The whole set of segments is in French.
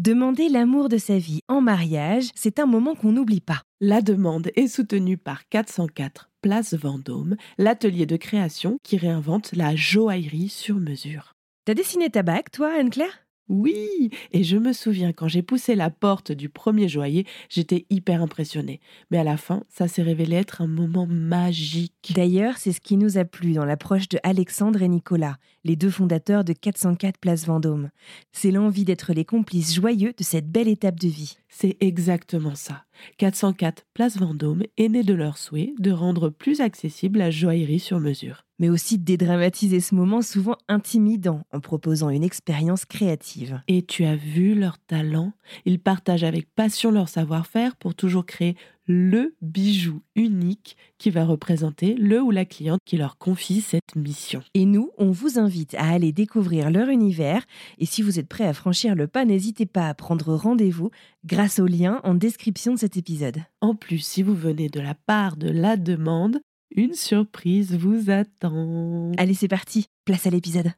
Demander l'amour de sa vie en mariage, c'est un moment qu'on n'oublie pas. La demande est soutenue par 404 Place Vendôme, l'atelier de création qui réinvente la joaillerie sur mesure. T'as dessiné ta bague, toi, Anne-Claire? Oui, et je me souviens quand j'ai poussé la porte du premier joaillier, j'étais hyper impressionnée. Mais à la fin, ça s'est révélé être un moment magique. D'ailleurs, c'est ce qui nous a plu dans l'approche de Alexandre et Nicolas, les deux fondateurs de 404 Place Vendôme. C'est l'envie d'être les complices joyeux de cette belle étape de vie. C'est exactement ça. 404 Place Vendôme est né de leur souhait de rendre plus accessible la joaillerie sur mesure. Mais aussi dédramatiser ce moment souvent intimidant en proposant une expérience créative. Et tu as vu leur talent Ils partagent avec passion leur savoir-faire pour toujours créer le bijou unique qui va représenter le ou la cliente qui leur confie cette mission. Et nous, on vous invite à aller découvrir leur univers. Et si vous êtes prêt à franchir le pas, n'hésitez pas à prendre rendez-vous grâce au lien en description de cet épisode. En plus, si vous venez de la part de la demande, une surprise vous attend. Allez, c'est parti, place à l'épisode.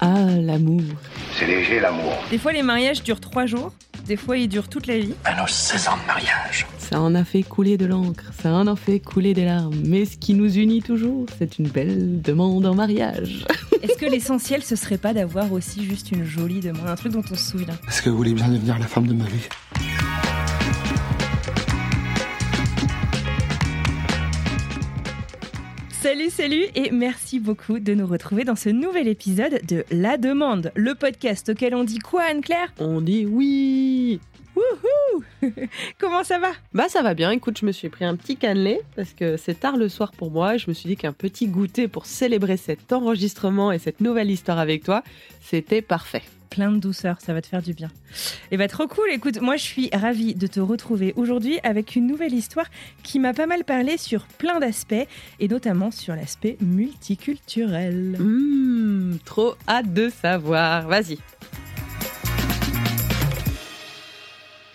Ah, l'amour. C'est léger l'amour. Des fois, les mariages durent trois jours, des fois, ils durent toute la vie. À nos 16 ans de mariage. Ça en a fait couler de l'encre, ça en a fait couler des larmes. Mais ce qui nous unit toujours, c'est une belle demande en mariage. Est-ce que l'essentiel, ce serait pas d'avoir aussi juste une jolie demande, un truc dont on se souvient? Est-ce que vous voulez bien devenir la femme de ma vie? Salut, salut et merci beaucoup de nous retrouver dans ce nouvel épisode de La Demande, le podcast auquel on dit quoi Anne-Claire? On dit oui Wouhou Comment ça va? Bah ça va bien, écoute, je me suis pris un petit cannelé parce que c'est tard le soir pour moi et je me suis dit qu'un petit goûter pour célébrer cet enregistrement et cette nouvelle histoire avec toi, c'était parfait. Plein de douceur, ça va te faire du bien. Et bah trop cool, écoute, moi je suis ravie de te retrouver aujourd'hui avec une nouvelle histoire qui m'a pas mal parlé sur plein d'aspects et notamment sur l'aspect multiculturel. Hum, trop hâte de savoir. Vas-y.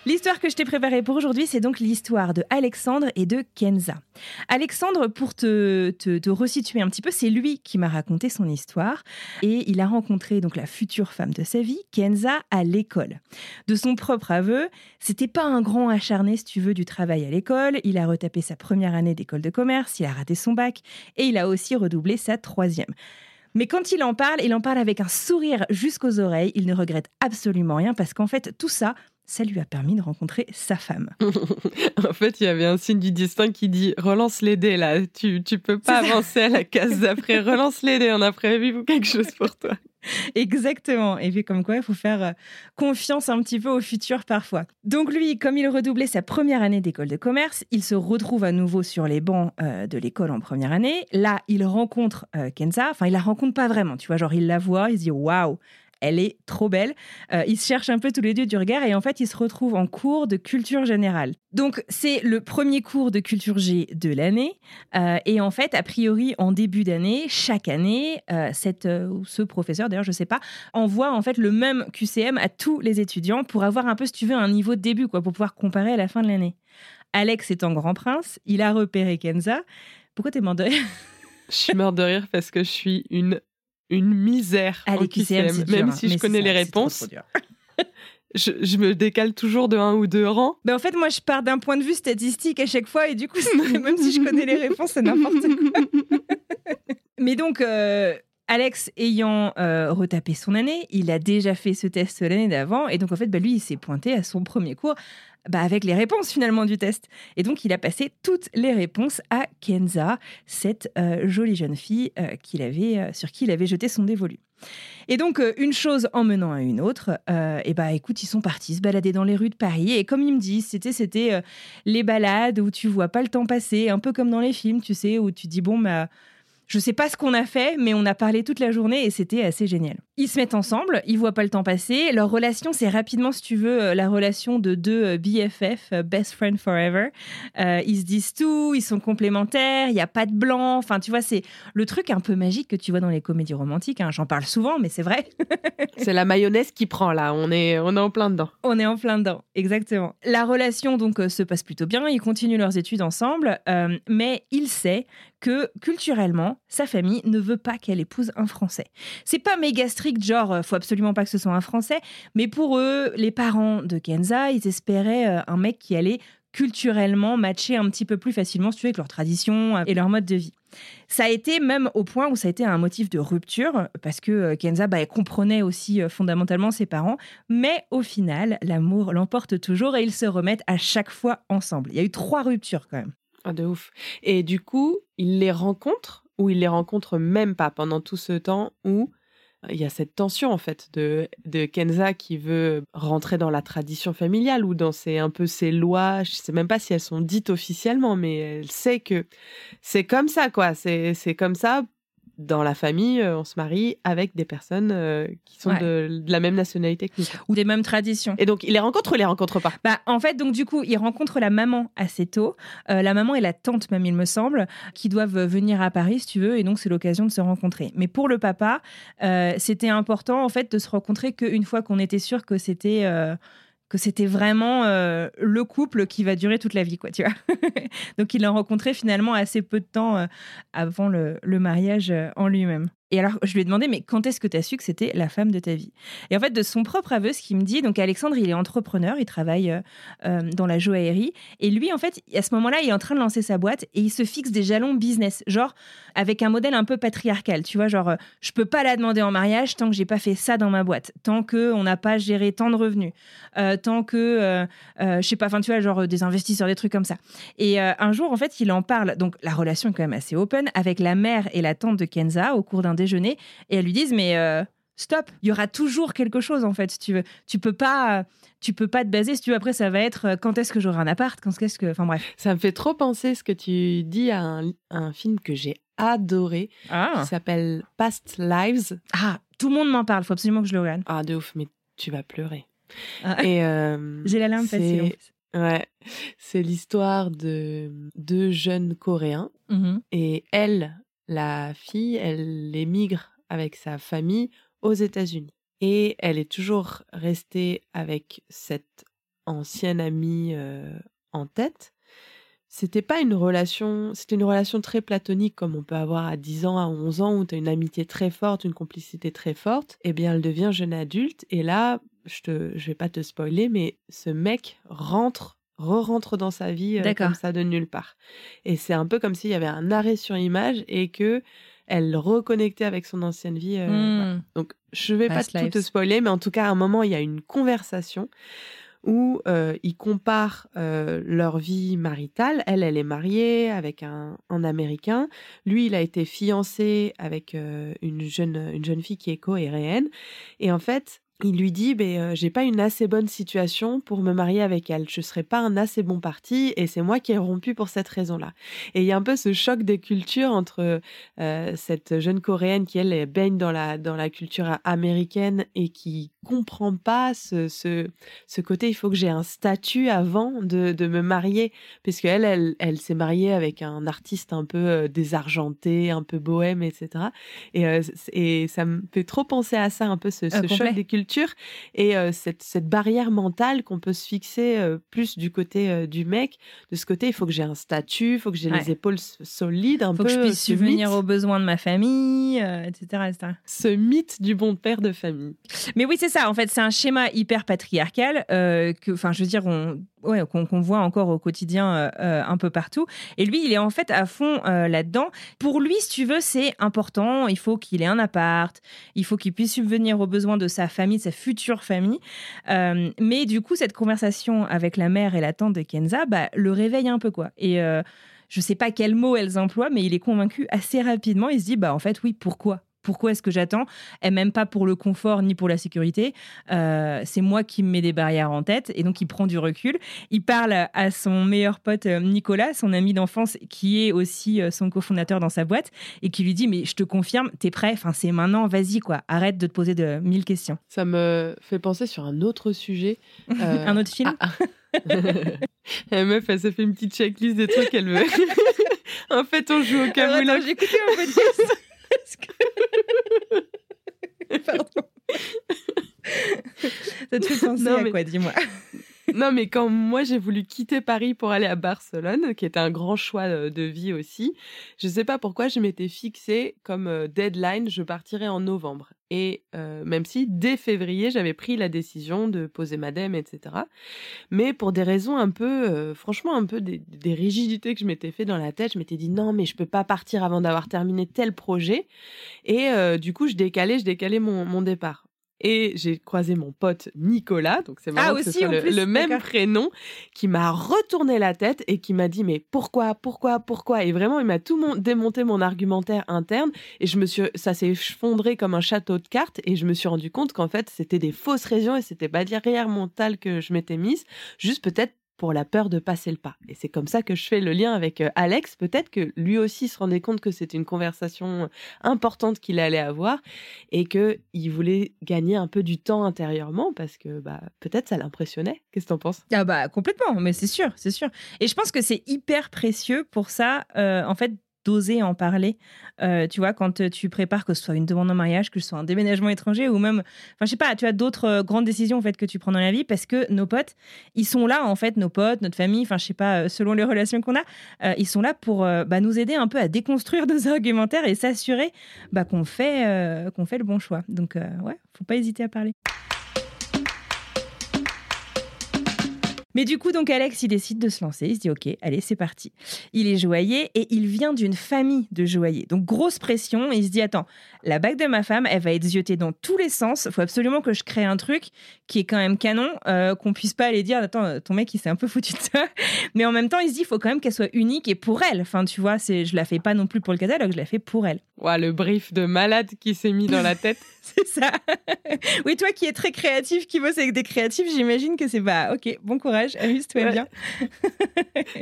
L'histoire que je t'ai préparée pour aujourd'hui, c'est donc l'histoire de Alexandre et de Kenza. Alexandre, pour te, te, resituer un petit peu, c'est lui qui m'a raconté son histoire et il a rencontré donc la future femme de sa vie, Kenza, à l'école. De son propre aveu, c'était pas un grand acharné, si tu veux, du travail à l'école. Il a retapé sa première année d'école de commerce, il a raté son bac et il a aussi redoublé sa troisième. Mais quand il en parle, il en parle avec un sourire jusqu'aux oreilles. Il ne regrette absolument rien parce qu'en fait, tout ça, ça lui a permis de rencontrer sa femme. en fait, il y avait un signe du destin qui dit relance les dés là, tu, tu peux pas avancer à la case d'après, relance les dés, on a prévu quelque chose pour toi. Exactement. Et puis comme quoi, il faut faire euh, confiance un petit peu au futur parfois. Donc lui, comme il redoublait sa première année d'école de commerce, il se retrouve à nouveau sur les bancs euh, de l'école en première année. Là, il rencontre euh, Kenza. Enfin, il la rencontre pas vraiment. Tu vois, genre il la voit, il se dit waouh. Elle est trop belle. Euh, ils se cherchent un peu tous les deux du regard et en fait, ils se retrouvent en cours de culture générale. Donc, c'est le premier cours de culture G de l'année. Euh, et en fait, a priori, en début d'année, chaque année, euh, ce professeur, d'ailleurs, je sais pas, envoie en fait le même QCM à tous les étudiants pour avoir un peu, si tu veux, un niveau de début, quoi, pour pouvoir comparer à la fin de l'année. Alex étant grand prince, il a repéré Kenza. Pourquoi t'es mort de rire? Je suis morte de rire parce que je suis une, une misère Ah, en QCM, dur, Même hein. si je connais les réponses, je, je me décale toujours de un ou deux rangs. Ben, en fait, moi, je pars d'un point de vue statistique à chaque fois, et du coup, même si je connais les réponses, c'est n'importe quoi. Mais donc, euh, Alex ayant euh, retapé son année, il a déjà fait ce test l'année d'avant, et donc en fait, bah, lui, il s'est pointé à son premier cours bah, avec les réponses finalement du test. Et donc, il a passé toutes les réponses à Kenza, cette euh, jolie jeune fille euh, sur qui il avait jeté son dévolu. Et donc, une chose en menant à une autre, et bah écoute, ils sont partis se balader dans les rues de Paris. Et comme ils me disent, c'était, c'était les balades où tu vois pas le temps passer, un peu comme dans les films, tu sais, où tu dis, bon, bah, je sais pas ce qu'on a fait, mais on a parlé toute la journée et c'était assez génial. Ils se mettent ensemble, ils voient pas le temps passer. Leur relation, c'est rapidement, si tu veux, euh, la relation de deux euh, BFF, euh, Best Friend Forever. Euh, ils se disent tout, ils sont complémentaires, il y a pas de blanc. Enfin, tu vois, c'est le truc un peu magique que tu vois dans les comédies romantiques. hein. J'en parle souvent, mais c'est vrai. C'est la mayonnaise qui prend là, on est, on est en plein dedans. On est en plein dedans, exactement. La relation donc se passe plutôt bien, ils continuent leurs études ensemble, euh, mais il sait que culturellement, sa famille ne veut pas qu'elle épouse un Français. C'est pas méga strict, genre, euh, faut absolument pas que ce soit un Français, mais pour eux, les parents de Kenza, ils espéraient euh, un mec qui allait culturellement matcher un petit peu plus facilement, si tu veux, avec leur tradition euh, et leur mode de vie. Ça a été même au point où ça a été un motif de rupture, parce que Kenza bah, elle comprenait aussi fondamentalement ses parents, mais au final, l'amour l'emporte toujours et ils se remettent à chaque fois ensemble. Il y a eu trois ruptures quand même. Ah, de ouf. Et du coup, il les rencontre ou il les rencontre même pas pendant tout ce temps où il y a cette tension en fait de, de Kenza qui veut rentrer dans la tradition familiale ou dans ses, un peu ses lois. Je sais même pas si elles sont dites officiellement, mais elle sait que c'est comme ça quoi. C'est comme ça dans la famille, euh, on se marie avec des personnes euh, qui sont de, la même nationalité que nous. Ou des mêmes traditions. Et donc, il les rencontre ou il les rencontre pas? Bah, En fait, donc du coup, il rencontre la maman assez tôt. Euh, la maman et la tante même, il me semble, qui doivent venir à Paris, si tu veux. Et donc, c'est l'occasion de se rencontrer. Mais pour le papa, c'était important, en fait, de se rencontrer qu'une fois qu'on était sûr que c'était que c'était vraiment euh, le couple qui va durer toute la vie, quoi, tu vois. Donc il l'a rencontré finalement assez peu de temps euh, avant le, mariage euh, en lui-même. Et alors, je lui ai demandé, mais quand est-ce que tu as su que c'était la femme de ta vie? Et en fait, de son propre aveu, ce qu'il me dit, donc Alexandre, il est entrepreneur, il travaille euh, euh, dans la joaillerie. Et lui, en fait, à ce moment-là, il est en train de lancer sa boîte et il se fixe des jalons business, genre avec un modèle un peu patriarcal. Tu vois, genre, euh, je peux pas la demander en mariage tant que j'ai pas fait ça dans ma boîte, tant que on n'a pas géré tant de revenus, tant que, je sais pas, enfin, tu vois, genre des investisseurs, des trucs comme ça. Et un jour, en fait, il en parle. Donc, la relation est quand même assez open avec la mère et la tante de Kenza au cours d'un déjeuner et elles lui disent mais euh, stop, il y aura toujours quelque chose en fait si tu veux. Tu peux pas tu peux pas te baser si tu veux après ça va être euh, quand est-ce que j'aurai un appart, quand est-ce que enfin bref. Ça me fait trop penser ce que tu dis à un, film que j'ai adoré ah. qui s'appelle Past Lives. Ah, tout le monde m'en parle, faut absolument que je le regarde. Ah de ouf, mais tu vas pleurer. Ah. Et euh, j'ai la larme facile. Ouais, c'est l'histoire de deux jeunes Coréens mm-hmm. et elle, la fille, elle émigre avec sa famille aux États-Unis. Et elle est toujours restée avec cette ancienne amie euh, en tête. C'était pas une relation, c'était une relation très platonique comme on peut avoir à 10 ans, à 11 ans où tu as une amitié très forte, une complicité très forte. Eh bien, elle devient jeune adulte et là, je te je vais pas te spoiler mais ce mec rentre re-rentre dans sa vie euh, comme ça de nulle part. Et c'est un peu comme s'il y avait un arrêt sur image et que elle reconnectait avec son ancienne vie. Euh, hmm. Donc, je vais pas tout te spoiler, mais en tout cas, à un moment, il y a une conversation où euh, ils comparent euh, leur vie maritale. Elle, elle est mariée avec un, Américain. Lui, il a été fiancé avec une, jeune, une jeune fille qui est coréenne. Et en fait, il lui dit ben, j'ai pas une assez bonne situation pour me marier avec elle. Je serais pas un assez bon parti et c'est moi qui ai rompu pour cette raison-là. Et il y a un peu ce choc des cultures entre cette jeune coréenne qui elle baigne dans la dans la culture américaine et qui comprend pas ce, ce, ce côté il faut que j'ai un statut avant de, de me marier puisque elle elle, elle s'est mariée avec un artiste un peu désargenté, un peu bohème etc. Et, et ça me fait trop penser à ça un peu ce, ce choc des cultures et cette, cette, barrière mentale qu'on peut se fixer plus du côté du mec. De ce côté, il faut que j'ai un statut, il faut que j'ai les épaules solides, un faut peu. que je puisse subvenir aux besoins de ma famille, etc., etc., Ce mythe du bon père de famille. Mais oui, c'est ça. En fait, c'est un schéma hyper patriarcal que, enfin, je veux dire, on, ouais, qu'on voit encore au quotidien euh, euh, un peu partout. Et lui, il est en fait à fond euh, là-dedans. Pour lui, si tu veux, c'est important. Il faut qu'il ait un appart. Il faut qu'il puisse subvenir aux besoins de sa famille, de sa future famille. mais du coup, cette conversation avec la mère et la tante de Kenza, bah, le réveille un peu, quoi. Et je sais pas quels mots elles emploient, mais il est convaincu assez rapidement. Il se dit, bah en fait, oui, pourquoi? Pourquoi est-ce que j'attends Et même pas pour le confort ni pour la sécurité. Euh, c'est moi qui me mets des barrières en tête et donc il prend du recul. Il parle à son meilleur pote euh, Nicolas, son ami d'enfance, qui est aussi euh, son cofondateur dans sa boîte et qui lui dit mais je te confirme, t'es prêt? Enfin c'est maintenant, vas-y quoi. Arrête de te poser de mille questions. Ça me fait penser sur un autre sujet. un autre film? Ah, ah. La meuf, elle s'est fait une petite checklist des trucs qu'elle veut. en fait, on joue au camouflage. J'ai écouté un podcast. Pardon. Ça te fait penser à quoi, dis-moi non, mais quand moi j'ai voulu quitter Paris pour aller à Barcelone, qui était un grand choix euh, de vie aussi, je ne sais pas pourquoi je m'étais fixé comme euh, deadline, je partirais en novembre. Et euh, même si dès février, j'avais pris la décision de poser ma dème, etc. Mais pour des raisons un peu, franchement, un peu des, rigidités que je m'étais fait dans la tête, je m'étais dit non, mais je peux pas partir avant d'avoir terminé tel projet. Et du coup, je décalais, je décalais mon départ et j'ai croisé mon pote Nicolas, donc c'est ah, que ce le, même prénom, qui m'a retourné la tête et qui m'a dit mais pourquoi, pourquoi, pourquoi? Et vraiment, il m'a tout démonté mon argumentaire interne et je me suis, ça s'est effondré comme un château de cartes et je me suis rendu compte qu'en fait c'était des fausses raisons et c'était pas derrière mon tal que je m'étais mise, juste peut-être pour la peur de passer le pas. Et c'est comme ça que je fais le lien avec euh, Alex. Peut-être que lui aussi se rendait compte que c'était une conversation importante qu'il allait avoir et qu'il voulait gagner un peu du temps intérieurement parce que bah, peut-être ça l'impressionnait. Qu'est-ce que t'en penses? Ah bah complètement, mais c'est sûr, c'est sûr. Et je pense que c'est hyper précieux pour ça, euh, en fait, d'oser en parler. Euh, tu vois, quand tu prépares que ce soit une demande en mariage, que ce soit un déménagement étranger ou même, enfin, je sais pas, tu as d'autres euh, grandes décisions en fait que tu prends dans la vie parce que nos potes, ils sont là en fait, nos potes, notre famille, enfin, je sais pas, euh, selon les relations qu'on a, ils sont là pour bah, nous aider un peu à déconstruire nos argumentaires et s'assurer bah, qu'on fait, fait le bon choix. Donc, ouais, faut pas hésiter à parler. Mais du coup, donc Alex, il décide de se lancer. Il se dit, OK, allez, c'est parti. Il est joaillier et il vient d'une famille de joailliers. Donc, grosse pression. il se dit, attends, la bague de ma femme, elle va être ziotée dans tous les sens. Il faut absolument que je crée un truc qui est quand même canon, euh, qu'on puisse pas aller dire, attends, ton mec, il s'est un peu foutu de ça. Mais en même temps, il se dit, il faut quand même qu'elle soit unique et pour elle. Enfin, tu vois, c'est, je la fais pas non plus pour le catalogue, je la fais pour elle. Ouais, le brief de malade qui s'est mis dans la tête. c'est ça. oui, toi qui es très créatif, qui bosse avec des créatifs, j'imagine que c'est, bah, ok, bon courage, amuse-toi bien.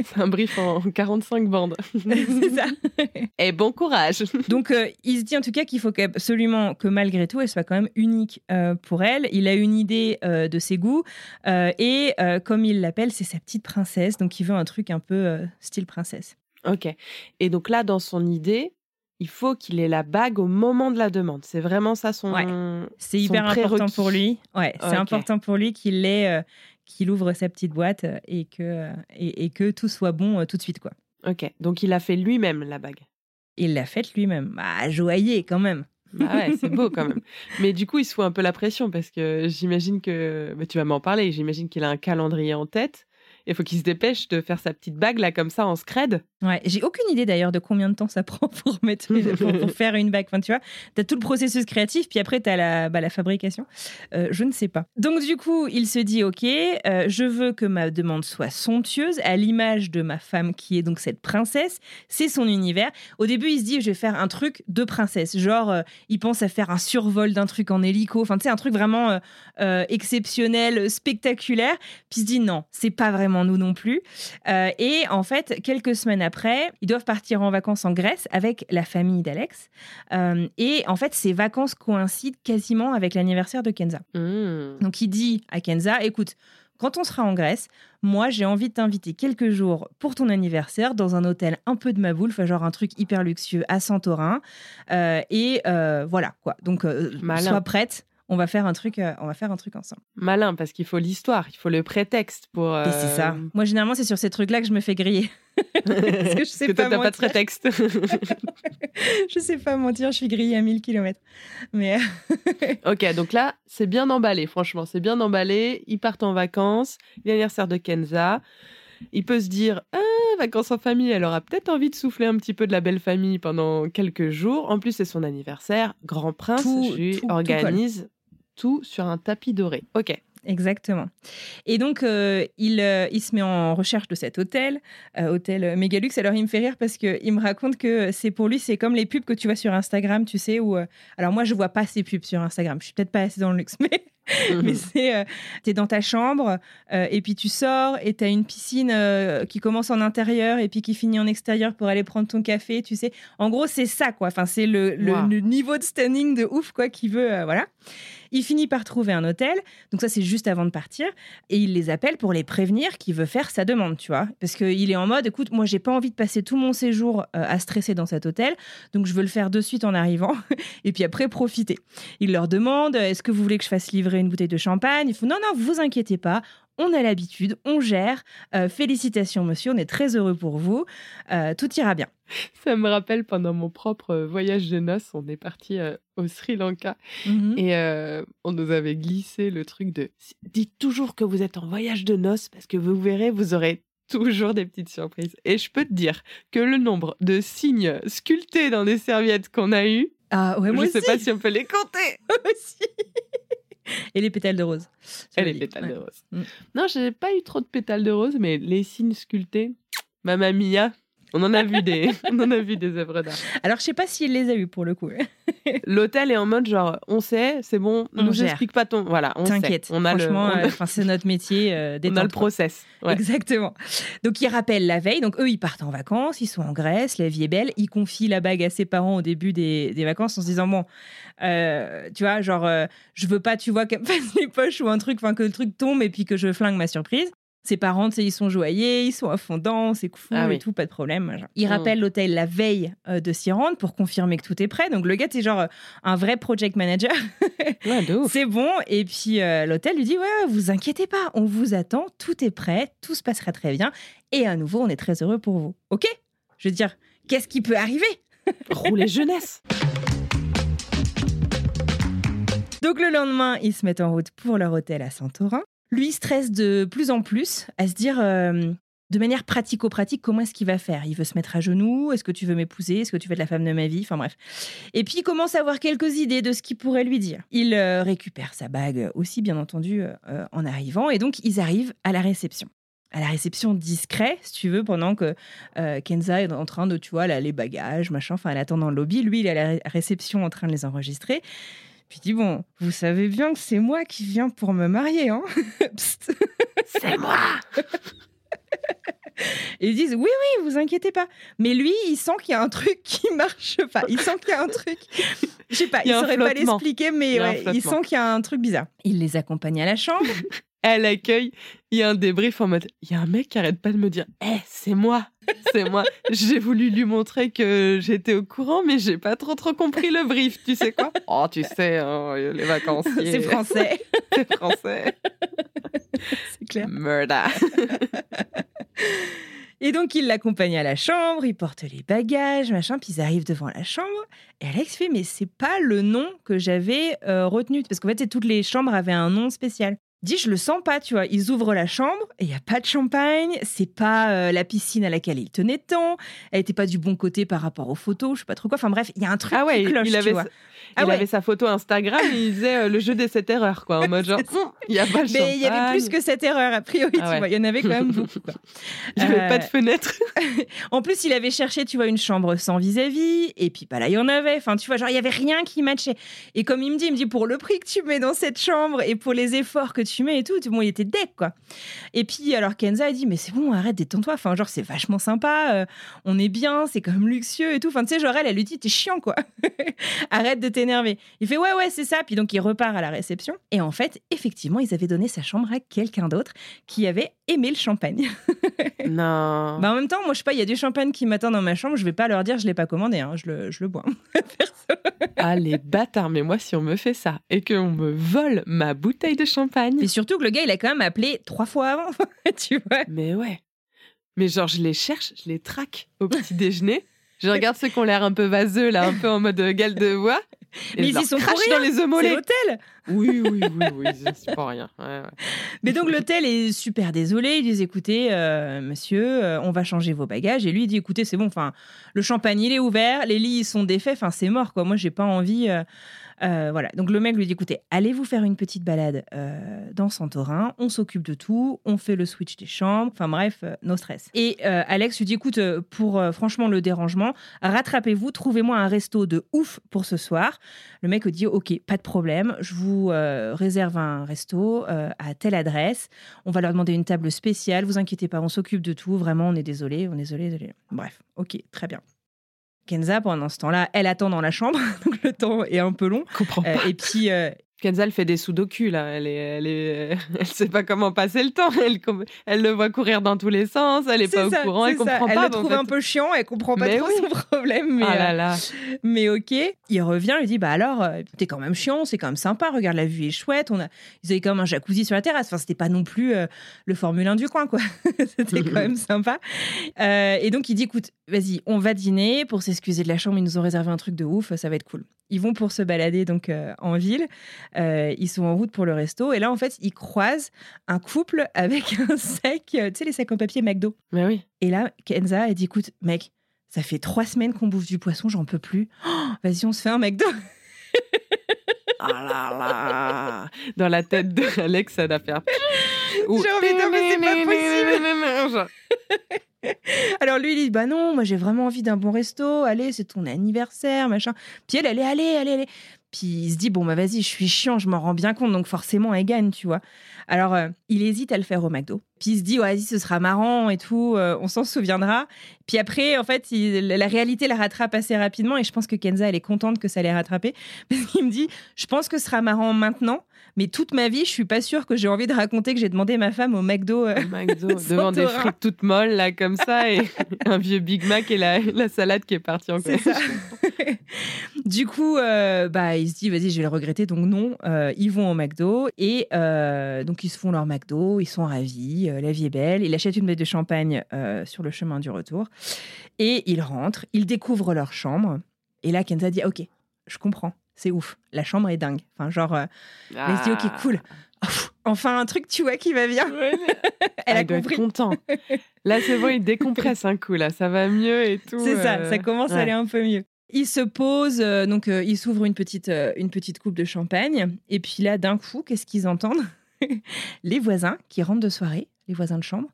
c'est un brief en 45 bandes. c'est ça. Et bon courage. Donc, euh, il se dit en tout cas qu'il faut absolument que malgré tout, elle soit quand même unique euh, pour elle. Il a une idée euh, de ses goûts et, comme il l'appelle, c'est sa petite princesse. Donc, il veut un truc un peu style princesse. Ok. Et donc là, dans son idée, il faut qu'il ait la bague au moment de la demande. C'est vraiment ça son. Ouais. C'est hyper important pour lui. Ouais, c'est important pour lui qu'il ait, euh, qu'il ouvre sa petite boîte et que euh, et, que tout soit bon euh, tout de suite quoi. Ok, donc il a fait lui-même la bague? Il l'a faite lui-même. Bah, joyeux quand même. Bah ouais, c'est beau quand même. Mais du coup, il se fout un peu la pression parce que j'imagine que. Bah, tu vas m'en parler. J'imagine qu'il a un calendrier en tête il faut qu'il se dépêche de faire sa petite bague là comme ça en scred. Ouais, j'ai aucune idée d'ailleurs de combien de temps ça prend pour, mettre, pour, faire une bague. Enfin, tu vois, tu as tout le processus créatif, puis après tu as la, bah, la fabrication. Euh, je ne sais pas. Donc du coup, il se dit, ok, euh, je veux que ma demande soit somptueuse, à l'image de ma femme qui est donc cette princesse. C'est son univers. Au début, il se dit, je vais faire un truc de princesse. Genre, euh, il pense à faire un survol d'un truc en hélico. Enfin, tu sais, un truc vraiment exceptionnel, spectaculaire. Puis il se dit, non, c'est pas vraiment nous non plus. Euh, et en fait, quelques semaines après, ils doivent partir en vacances en Grèce avec la famille d'Alex. Euh, et en fait, ces vacances coïncident quasiment avec l'anniversaire de Kenza. Mmh. Donc il dit à Kenza, écoute, quand on sera en Grèce, moi j'ai envie de t'inviter quelques jours pour ton anniversaire dans un hôtel un peu de ma boule, genre un truc hyper luxueux à Santorin. Euh, et voilà quoi. Donc sois prête on va faire un truc, euh, on va faire un truc ensemble. Malin, parce qu'il faut l'histoire, il faut le prétexte pour. Et c'est ça. Euh, Moi, généralement, c'est sur ces trucs-là que je me fais griller. parce que je sais que pas. T'as pas de prétexte. je sais pas mentir, je suis grillée à 1000 km. Mais. ok, donc là, c'est bien emballé, franchement, c'est bien emballé. Ils partent en vacances, l'anniversaire de Kenza. Il peut se dire, ah, vacances en famille, elle aura peut-être envie de souffler un petit peu de la belle famille pendant quelques jours. En plus, c'est son anniversaire. Grand Prince, je lui organise tout sur un tapis doré. Ok. Exactement. Et donc, euh, il, euh, il, se met en recherche de cet hôtel, euh, hôtel Megalux. Alors, il me fait rire parce qu'il me raconte que c'est pour lui, c'est comme les pubs que tu vois sur Instagram, tu sais, où... alors, moi, je vois pas ces pubs sur Instagram. Je suis peut-être pas assez dans le luxe, mais Mhm. mais c'est, euh, tu es dans ta chambre euh, et puis tu sors et tu as une piscine euh, qui commence en intérieur et puis qui finit en extérieur pour aller prendre ton café, tu sais. En gros, c'est ça, quoi. Enfin, c'est le, le, niveau de standing de ouf, quoi, qui veut, voilà. Il finit par trouver un hôtel. Donc ça, c'est juste avant de partir. Et il les appelle pour les prévenir qu'il veut faire sa demande, tu vois. Parce qu'il est en mode, écoute, moi, j'ai pas envie de passer tout mon séjour euh, à stresser dans cet hôtel. Donc je veux le faire de suite en arrivant. et puis après, profiter. Il leur demande, est-ce que vous voulez que je fasse livrer une bouteille de champagne? Il faut, non, non, vous inquiétez pas on a l'habitude, on gère. Euh, félicitations, monsieur, on est très heureux pour vous. Euh, tout ira bien. Ça me rappelle pendant mon propre voyage de noces, on est parti au Sri Lanka mhm. et on nous avait glissé le truc de dites toujours que vous êtes en voyage de noces parce que vous verrez, vous aurez toujours des petites surprises. Et je peux te dire que le nombre de signes sculptés dans des serviettes qu'on a eu, ah, ouais, je ne sais pas si on peut les compter. aussi. Et les pétales de rose. Et les pétales de rose. Mm. Non, j'ai pas eu trop de pétales de rose, mais les signes sculptés, Mamma Mia, on en a vu des, on en a vu des œuvres d'art. Alors, je sais pas s'il les a eu pour le coup. L'hôtel est en mode genre, on sait, c'est bon, on nous explique pas ton, voilà, on T'inquiète. On a Franchement, le, euh, c'est notre métier. Euh, on a le process. Exactement. Donc, ils rappellent la veille. Donc, eux, ils partent en vacances, ils sont en Grèce, la vie est belle. Ils confient la bague à ses parents au début des, des vacances en se disant bon, euh, tu vois, genre, je veux pas, tu vois, qu'elle me fasse les poches ou un truc, enfin que le truc tombe et puis que je flingue ma surprise. Ses parents, ils sont joyeux, ils sont à fondant, c'est cool ah et tout, pas de problème. Il mmh. rappelle l'hôtel la veille euh, de s'y rendre pour confirmer que tout est prêt. Donc le gars, c'est genre euh, un vrai project manager. c'est bon. Et puis euh, l'hôtel lui dit Ouais, vous inquiétez pas, on vous attend, tout est prêt, tout se passera très bien. Et à nouveau, on est très heureux pour vous. Ok? Je veux dire, qu'est-ce qui peut arriver? Rouler jeunesse Donc le lendemain, ils se mettent en route pour leur hôtel à Santorin. Lui stresse de plus en plus à se dire euh, de manière pratico-pratique comment est-ce qu'il va faire? Il veut se mettre à genoux, est-ce que tu veux m'épouser, est-ce que tu veux être la femme de ma vie, enfin bref. Et puis il commence à avoir quelques idées de ce qu'il pourrait lui dire. Il euh, récupère sa bague aussi, bien entendu, euh, en arrivant, et donc ils arrivent à la réception à la réception discret, si tu veux, pendant que Kenza est en train de, tu vois, les bagages, machin, enfin, elle attend dans le lobby. Lui, il est à la réception en train de les enregistrer. Puis dit bon, vous savez bien que c'est moi qui viens pour me marier, hein C'est moi. Et ils disent oui, oui, vous inquiétez pas. Mais lui, il sent qu'il y a un truc qui marche pas. Il sent qu'il y a un truc. Je sais pas, il, ne saurait pas l'expliquer, mais il, il sent qu'il y a un truc bizarre. Il les accompagne à la chambre. à l'accueil, il y a un débrief en mode il y a un mec qui arrête pas de me dire Eh, c'est moi c'est moi. J'ai voulu lui montrer que j'étais au courant, mais j'ai pas trop trop compris le brief. Tu sais quoi? Oh, tu sais, hein, les vacanciers. C'est français. c'est français. c'est clair. Murder. Et donc, il l'accompagne à la chambre, il porte les bagages, machin, puis ils arrivent devant la chambre. Et Alex fait, mais c'est pas le nom que j'avais euh, retenu. Parce qu'en fait, toutes les chambres avaient un nom spécial dit je le sens pas, tu vois. Ils ouvrent la chambre et il y a pas de champagne, c'est pas euh, la piscine à laquelle il tenait tant, elle était pas du bon côté par rapport aux photos, je sais pas trop quoi. Enfin bref, il y a un truc ah ouais, qui cloche, il avait, tu vois. Ah il avait sa photo Instagram et il disait euh, le jeu des sept erreurs quoi, en mode genre il y a pas de Mais il y avait plus que cette erreur a priori, ah tu vois. Il y en avait quand même beaucoup. Il n'y avait pas de euh, fenêtre. en plus, il avait cherché, tu vois, une chambre sans vis-à-vis et puis bah là il y en avait. Enfin, tu vois, genre il y avait rien qui matchait. Et comme il me dit, il me dit pour le prix que tu mets dans cette chambre et pour les efforts que tu mets et tout, bon, était deck, quoi. Et puis, alors Kenza a dit, mais c'est bon, arrête, détends-toi. Enfin, genre, c'est vachement sympa, euh, on est bien, c'est quand même luxueux et tout. Enfin, tu sais, genre, elle, elle lui dit, t'es chiant, quoi. arrête de t'énerver. Il fait, ouais, ouais, c'est ça. Puis donc, il repart à la réception. Et en fait, effectivement, ils avaient donné sa chambre à quelqu'un d'autre qui avait aimé le champagne. non. Bah, en même temps, moi, je sais pas, il y a du champagne qui m'attend dans ma chambre, je vais pas leur dire, je l'ai pas commandé, hein, je, le, je le bois. ah, les bâtards, mais moi, si on me fait ça et qu'on me vole ma bouteille de champagne. Et surtout que le gars, il a quand même appelé trois fois avant, tu vois. Mais ouais. Mais genre, je les cherche, je les traque au petit déjeuner. Je regarde ceux qui ont l'air un peu vaseux, là, un peu en mode gale de voix. Mais ils y sont pour rien. dans les C'est l'hôtel. Oui, oui, oui, oui, c'est pas rien. Mais donc l'hôtel est super désolé. Ils disent écoutez, euh, monsieur, euh, on va changer vos bagages. Et lui il dit écoutez, c'est bon. Enfin, le champagne il est ouvert, les lits ils sont défaits. Enfin, c'est mort quoi. Moi j'ai pas envie. Euh, euh, voilà. Donc le mec lui dit écoutez, allez vous faire une petite balade euh, dans Santorin, on s'occupe de tout, on fait le switch des chambres, enfin bref, euh, no stress. Et Alex lui dit écoute, pour franchement le dérangement, rattrapez-vous, trouvez-moi un resto de ouf pour ce soir. Le mec dit ok, pas de problème, je vous réserve un resto à telle adresse, on va leur demander une table spéciale, vous inquiétez pas, on s'occupe de tout, vraiment, on est désolé, on est désolé, désolé. Bref, ok, très bien. Kenza, pendant ce temps-là, elle attend dans la chambre, donc le temps est un peu long. Comprends euh, et puis, euh, Kenza, elle fait des sudoku, là. Elle, est, elle, est, elle sait pas comment passer le temps. Elle, elle le voit courir dans tous les sens. Elle est, pas au courant. Elle comprend pas. Elle le trouve un peu chiant. Elle comprend pas trop son problème. Mais, ah là là. Euh, mais ok. Il revient, il dit Bah alors, euh, t'es quand même chiant. C'est quand même sympa. Regarde, la vue est chouette. On a... Ils avaient quand même un jacuzzi sur la terrasse. Enfin, c'était pas non plus euh, le Formule 1 du coin, quoi. c'était quand même sympa. et donc, il dit Écoute, vas-y, on va dîner. Pour s'excuser de la chambre, ils nous ont réservé un truc de ouf. Ça va être cool. Ils vont pour se balader donc en ville. ils sont en route pour le resto. Et là, en fait, ils croisent un couple avec un sac, euh, tu sais, les sacs en papier McDo. Mais oui. Et là, Kenza, elle dit écoute, mec, ça fait trois semaines qu'on bouffe du poisson, j'en peux plus. Oh, vas-y, on se fait un McDo. Ah là là Dans la tête de Alex, ça doit faire. J'ai envie de mais c'est pas possible. Alors lui, il dit bah non, moi j'ai vraiment envie d'un bon resto. Allez, c'est ton anniversaire, machin. Puis elle, elle allez, allez, allez. Puis il se dit, bon, bah vas-y, je suis chiant, je m'en rends bien compte, donc forcément, elle gagne, tu vois. Alors, euh, il hésite à le faire au McDo. Puis il se dit, vas-y, ce sera marrant et tout, euh, on s'en souviendra. Puis après, en fait, la réalité la rattrape assez rapidement et je pense que Kenza, elle est contente que ça l'ait rattrapé. Parce qu'il me dit, je pense que ce sera marrant maintenant, mais toute ma vie, je suis pas sûre que j'ai envie de raconter que j'ai demandé ma femme au McDo. Euh, McDo, devant des frites toutes molles, là, comme ça, et un vieux Big Mac et la, la salade qui est partie en C'est ça. Du coup, euh, bah, il se dit, vas-y, je vais le regretter. Donc, non, euh, ils vont au McDo et donc ils se font leur McDo, ils sont ravis, la vie est belle. Il achète une bête de champagne sur le chemin du retour et ils rentrent, ils découvrent leur chambre. Et là, Kenza dit, ok, je comprends c'est ouf. La chambre est dingue. Enfin, genre, euh, elle se dit, ok, cool. Ah. enfin, un truc, tu vois, qui va bien. elle a compris. content. Là, c'est bon, il décompresse un coup, là. Ça va mieux et tout. C'est ça, ça euh, commence à aller un peu mieux. Il se pose, euh, donc il s'ouvre une petite, une petite coupe de champagne. Et puis là, d'un coup, qu'est-ce qu'ils entendent? Les voisins qui rentrent de soirée, les voisins de chambre.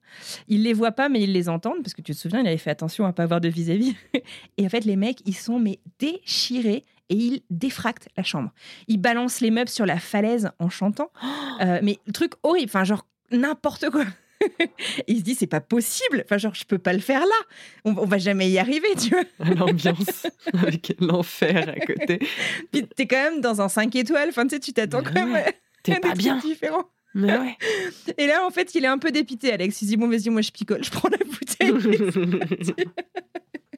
Ils les voient pas, mais ils les entendent, parce que tu te souviens, il avait fait attention à pas avoir de vis-à-vis. Et en fait, les mecs, ils sont mais déchirés et il défracte la chambre. Il balance les meubles sur la falaise en chantant. Euh, mais truc horrible, enfin genre n'importe quoi. il se dit c'est pas possible, enfin genre je peux pas le faire là, on, va jamais y arriver, tu vois. L'ambiance avec l'enfer à côté. Puis t'es quand même dans un 5 étoiles, enfin tu sais tu t'attends quand même. T'es pas bien. Différent. Mais ouais. Et là en fait il est un peu dépité Alex, il se dit bon vas-y moi je picole, je prends la bouteille.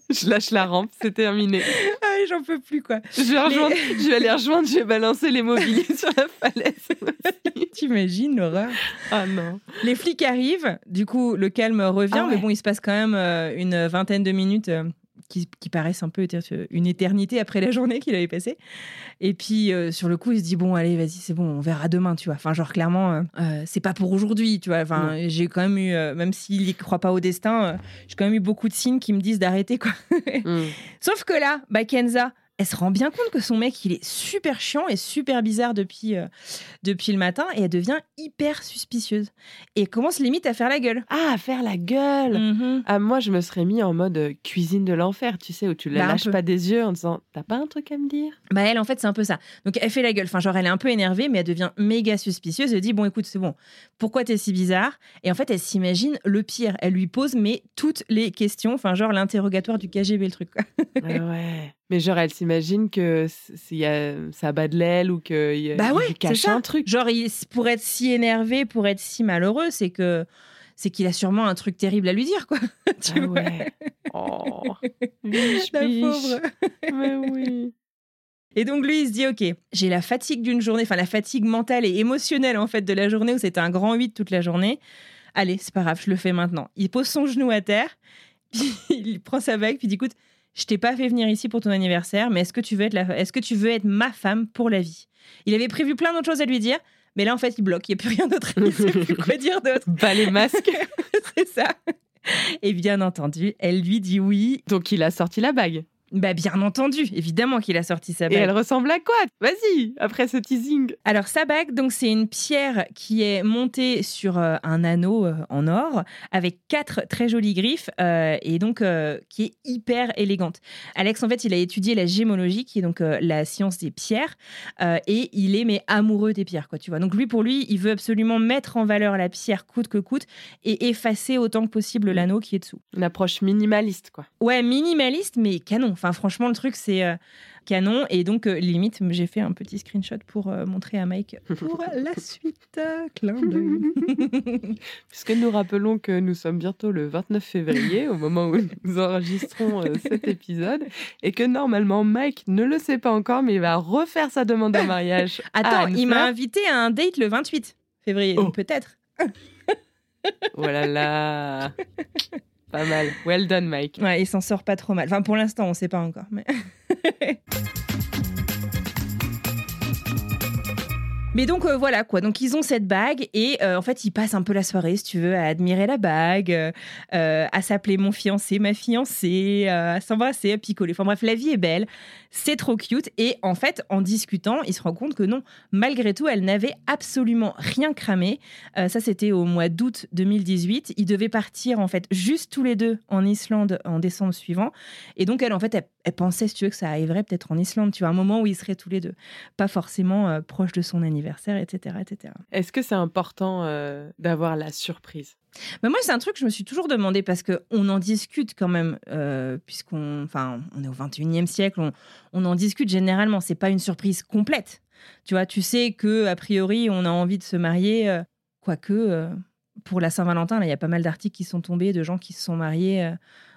Je lâche la rampe, c'est terminé. Ah, j'en peux plus, quoi. Je vais, je vais aller rejoindre, je vais balancer les mobiliers sur la falaise. T'imagines l'horreur Ah non. Les flics arrivent, du coup, le calme revient, ah mais bon, il se passe quand même euh, une vingtaine de minutes euh, qui, paraissent un peu une éternité après la journée qu'il avait passée. Et puis, euh, sur le coup, il se dit bon, allez, vas-y, c'est bon, on verra demain, tu vois. Enfin, genre, clairement, euh, euh, c'est pas pour aujourd'hui, tu vois. Enfin, j'ai quand même eu, même s'il y croit pas au destin, j'ai quand même eu beaucoup de signes qui me disent d'arrêter, quoi. Mm. Sauf que là, bah, Kenza, elle se rend bien compte que son mec, il est super chiant et super bizarre depuis, euh, depuis le matin et elle devient hyper suspicieuse. Et commence limite à faire la gueule. Ah, à faire la gueule mm-hmm. ah, Moi, je me serais mis en mode euh, cuisine de l'enfer, tu sais, où tu la bah, lâches pas des yeux en disant T'as pas un truc à me dire? Bah, elle, en fait, c'est un peu ça. Donc, elle fait la gueule. Enfin, genre, elle est un peu énervée, mais elle devient méga suspicieuse. Elle dit Bon, écoute, c'est bon, pourquoi t'es si bizarre? Et en fait, elle s'imagine le pire. Elle lui pose, mais toutes les questions, enfin, genre l'interrogatoire du KGB, le truc. ouais. Mais genre, elle s'imagine que y a, ça bat de l'aile ou qu'il bah ouais, cache un truc. Genre, il, pour être si énervé, pour être si malheureux, c'est que c'est qu'il a sûrement un truc terrible à lui dire, quoi. tu ah ouais. Oh, la pauvre. Mais oui. Et donc lui, il se dit, ok, j'ai la fatigue d'une journée, enfin la fatigue mentale et émotionnelle en fait de la journée où c'était un grand 8 toute la journée. Allez, c'est pas grave, je le fais maintenant. Il pose son genou à terre, puis il prend sa bague, puis il dit, écoute, je t'ai pas fait venir ici pour ton anniversaire, mais est-ce que tu veux être est-ce que tu veux être ma femme pour la vie? Il avait prévu plein d'autres choses à lui dire, mais là en fait il bloque, il n'y a plus rien d'autre, il sait plus quoi dire d'autre. Pas les masques. C'est ça. Et bien entendu, elle lui dit oui. Donc il a sorti la bague. Bah bien entendu, évidemment qu'il a sorti sa bague. Et elle ressemble à quoi? Vas-y, après ce teasing. Alors sa bague, donc c'est une pierre qui est montée sur euh, un anneau euh, en or avec quatre très jolies griffes euh, et donc qui est hyper élégante. Alex en fait il a étudié la gémologie qui est donc la science des pierres et il est mais amoureux des pierres quoi tu vois. Donc lui pour lui il veut absolument mettre en valeur la pierre coûte que coûte et effacer autant que possible l'anneau qui est dessous. Une approche minimaliste quoi. Ouais minimaliste mais canon Enfin, franchement, le truc, c'est canon. Et donc, euh, limite, j'ai fait un petit screenshot pour euh, montrer à Mike pour la suite. Clin Puisque nous rappelons que nous sommes bientôt le 29 février, au moment où nous enregistrons euh, cet épisode, et que normalement, Mike ne le sait pas encore, mais il va refaire sa demande en mariage. Attends, il m'a invité à un date le 28 février, oh. peut-être. voilà oh là Pas mal. Well done, Mike. Ouais, il s'en sort pas trop mal. Enfin, pour l'instant, on sait pas encore. Mais... Mais donc euh, voilà quoi. Donc ils ont cette bague et euh, en fait ils passent un peu la soirée, si tu veux, à admirer la bague, euh, à s'appeler mon fiancé, ma fiancée, à s'embrasser, à picoler. Enfin bref, la vie est belle, c'est trop cute. Et en fait, en discutant, ils se rendent compte que non, malgré tout, elle n'avait absolument rien cramé. ça c'était au mois d'août 2018. Ils devaient partir en fait juste tous les deux en Islande en décembre suivant. Et donc elle en fait elle, pensait, si tu veux, que ça arriverait peut-être en Islande. Tu vois, un moment où ils seraient tous les deux, pas forcément proches de son anniversaire etc. etc. Est-ce que c'est important euh, d'avoir la surprise? Mais moi, c'est un truc que je me suis toujours demandé parce qu'on en discute quand même, euh, puisqu'on enfin, on est au 21e siècle, on, en discute généralement. C'est pas une surprise complète. Tu vois, tu sais que a priori, on a envie de se marier, euh, quoique pour la Saint-Valentin, il y a pas mal d'articles qui sont tombés de gens qui se sont mariés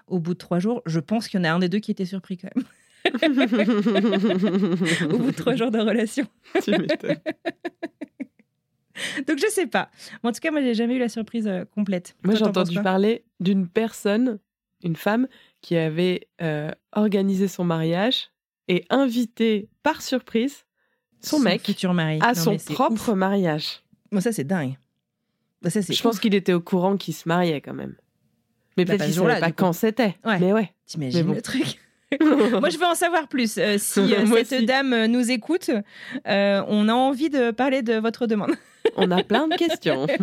au bout de trois jours. Je pense qu'il y en a un des deux qui était surpris quand même. Au bout de trois jours de relation. Donc je sais pas. en tout cas, moi j'ai jamais eu la surprise euh, complète. Moi j'ai entendu parler d'une personne, une femme, qui avait euh, organisé son mariage et invité par surprise son, mec futur mari. à son propre mariage. Moi ça c'est dingue. Bah, ça, je pense qu'il était au courant qu'il se mariait quand même. Mais bah, peut-être qu'il savait pas quand c'était. Mais ouais. T'imagines le truc Moi, je veux en savoir plus. Euh, si euh, cette dame euh, nous écoute, on a envie de parler de votre demande. on a plein de questions.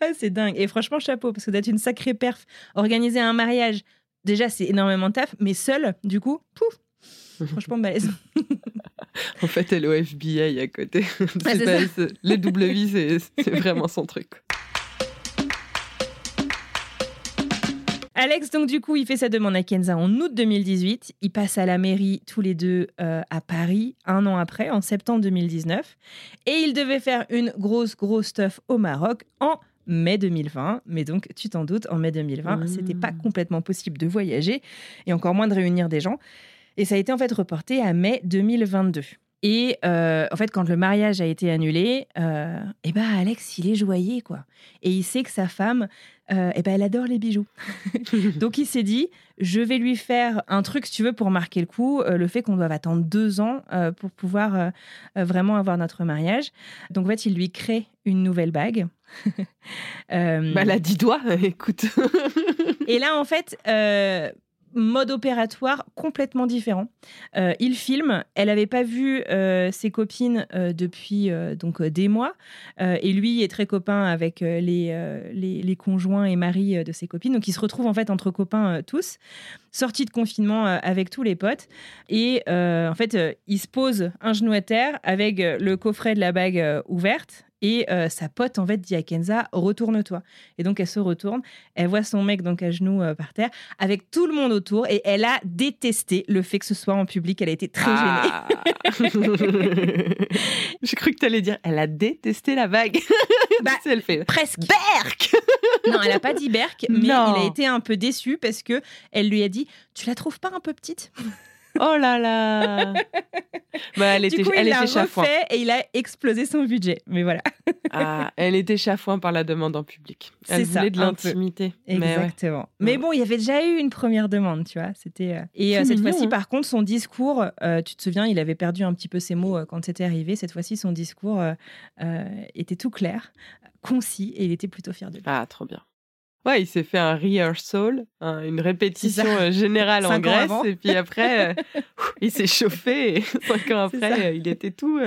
Ah, c'est dingue. Et franchement, chapeau, parce que d'être une sacrée perf, organiser un mariage, déjà, c'est énormément de taf, mais seule, du coup, pouf, franchement balèze. en fait, elle est au FBI à côté. les double vies, c'est vraiment son truc. Alex, donc du coup, il fait sa demande à Kenza en août 2018. Il passe à la mairie tous les deux euh, à Paris un an après, en septembre 2019. Et il devait faire une grosse, grosse stuff au Maroc en mai 2020. Mais donc, tu t'en doutes, en mai 2020, ce mmh. c'était pas complètement possible de voyager et encore moins de réunir des gens. Et ça a été en fait reporté à mai 2022. Et euh, en fait, quand le mariage a été annulé, euh, eh ben Alex, il est joyeux, quoi. Et il sait que sa femme, euh, eh ben, elle adore les bijoux. Donc il s'est dit, je vais lui faire un truc, si tu veux, pour marquer le coup, le fait qu'on doit attendre deux ans pour pouvoir vraiment avoir notre mariage. Donc en fait, il lui crée une nouvelle bague. bah, elle a dit doigts, écoute. et là, en fait, mode opératoire complètement différent. Euh, il filme, elle n'avait pas vu euh, ses copines euh, depuis donc des mois, et lui est très copain avec les, les, conjoints et maris de ses copines, donc ils se retrouvent en fait entre copains tous, sortis de confinement avec tous les potes, et en fait il se pose un genou à terre avec le coffret de la bague ouverte et euh, sa pote, en fait, dit à Kenza, retourne-toi. Et donc, elle se retourne. Elle voit son mec, donc, à genoux euh, par terre, avec tout le monde autour. Et elle a détesté le fait que ce soit en public. Elle a été très ah. gênée. J'ai cru que tu allais dire, elle a détesté la vague. bah, elle fait presque. Berk Non, elle n'a pas dit Berk, mais il a été un peu déçu parce que elle lui a dit, tu la trouves pas un peu petite? Oh là là bah, Elle était, coup, elle il était chafouin. et il a explosé son budget. Mais voilà. ah, elle était chafouin par la demande en public. Elle voulait de l'intimité. Exactement. Mais, bon, il y avait déjà eu une première demande, tu vois. C'était euh, et euh, cette fois-ci, hein. par contre, son discours, euh, tu te souviens, il avait perdu un petit peu ses mots quand c'était arrivé. Cette fois-ci, son discours était tout clair, concis, et il était plutôt fier de lui. Ah, trop bien. Ouais, il s'est fait un rehearsal, une répétition euh, générale en Grèce, et puis après, euh, il s'est chauffé, et cinq ans après, euh, il était tout.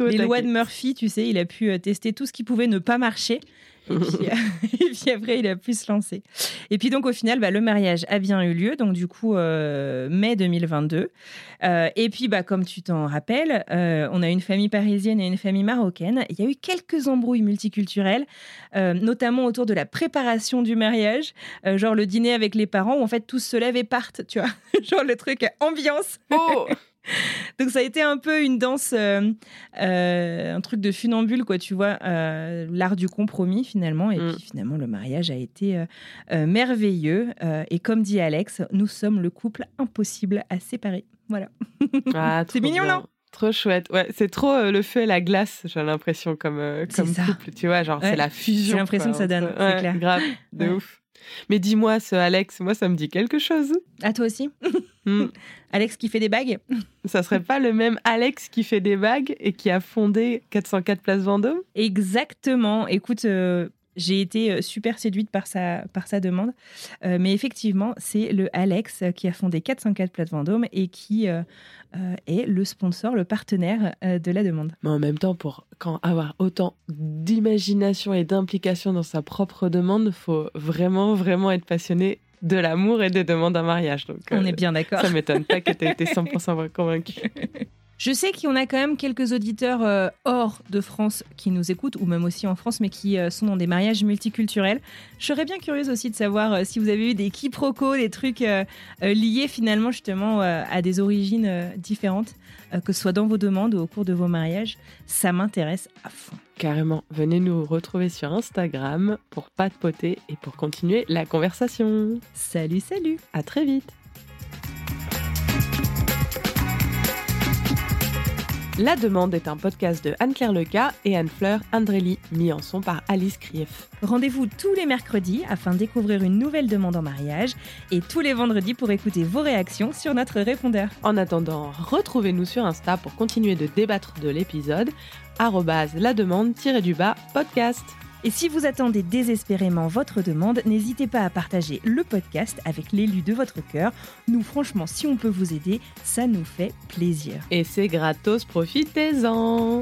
Les lois de Murphy, tu sais, il a pu tester tout ce qui pouvait ne pas marcher, Et puis, après, il a pu se lancer. Et puis donc au final, bah, le mariage a bien eu lieu, donc du coup mai 2022. et puis bah comme tu t'en rappelles, on a une famille parisienne et une famille marocaine. Il y a eu quelques embrouilles multiculturelles, notamment autour de la préparation du mariage, genre le dîner avec les parents où en fait tous se lèvent et partent, tu vois, genre le truc ambiance. Oh Donc ça a été un peu une danse, euh, euh, un truc de funambule, quoi, tu vois, euh, l'art du compromis finalement. Et mm. puis finalement, le mariage a été merveilleux. et comme dit Alex, nous sommes le couple impossible à séparer. Voilà. Ah, c'est mignon, non? Trop chouette. Ouais, c'est trop le feu et la glace, j'ai l'impression, comme, comme couple. Tu vois, genre, c'est la fusion. J'ai l'impression que ça donne, c'est clair. Grave, de ouf. Mais dis-moi, ce Alex, moi, ça me dit quelque chose. À toi aussi hmm. Alex qui fait des bagues Ça serait pas le même Alex qui fait des bagues et qui a fondé 404 Place Vendôme? Exactement. Écoute, euh, j'ai été euh, super séduite par sa, par sa demande. Euh, mais effectivement, c'est le Alex qui a fondé 404 Place Vendôme et qui est le sponsor, le partenaire de la demande. Mais en même temps, pour quand avoir autant d'imagination et d'implication dans sa propre demande, faut vraiment, vraiment être passionné de l'amour et des demandes en mariage. Donc, On est bien d'accord. Ça m'étonne pas que tu aies été 100% convaincu. Je sais qu'on a quand même quelques auditeurs euh, hors de France qui nous écoutent, ou même aussi en France, mais qui euh, sont dans des mariages multiculturels. Je serais bien curieuse aussi de savoir euh, si vous avez eu des quiproquos, des trucs liés finalement justement à des origines différentes, que ce soit dans vos demandes ou au cours de vos mariages. Ça m'intéresse à fond. Carrément, venez nous retrouver sur Instagram pour pas de poter et pour continuer la conversation. Salut, salut À très vite La Demande est un podcast de Anne-Claire Leca et Anne-Fleur Andrelli, mis en son par Alice Krief. Rendez-vous tous les mercredis afin de découvrir une nouvelle demande en mariage et tous les vendredis pour écouter vos réactions sur notre répondeur. En attendant, retrouvez-nous sur Insta pour continuer de débattre de l'épisode la demande-du-bas podcast. Et si vous attendez désespérément votre demande, n'hésitez pas à partager le podcast avec l'élu de votre cœur. Nous, franchement, si on peut vous aider, ça nous fait plaisir. Et c'est gratos, profitez-en